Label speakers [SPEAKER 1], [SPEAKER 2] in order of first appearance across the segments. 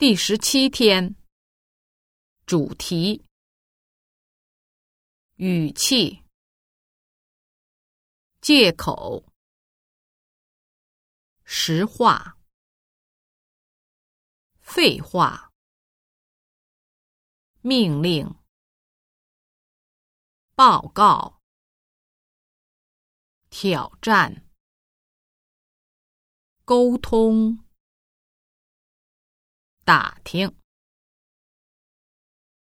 [SPEAKER 1] 第十七天，主题：语气、借口、实话、废话、命令、报告、挑战、沟通。打听、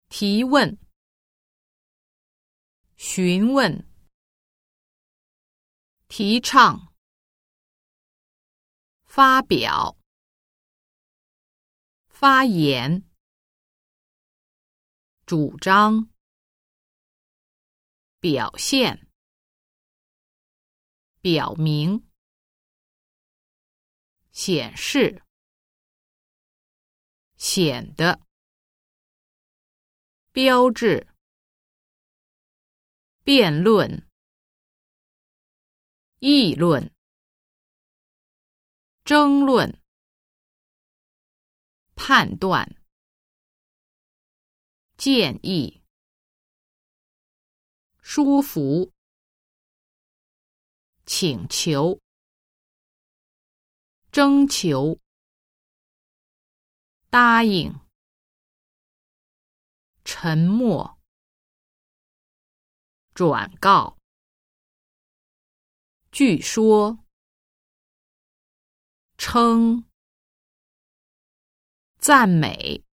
[SPEAKER 1] 提问、询问、提倡、发表、发言、主张、表现、表明、显示。显得，标志，辩论，议论，争论，判断，建议，舒服，请求，征求。答应，沉默，转告，据说，称，赞美，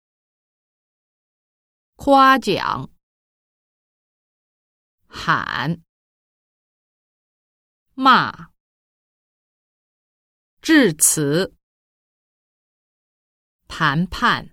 [SPEAKER 1] 夸奖，喊，骂，致辞。谈判。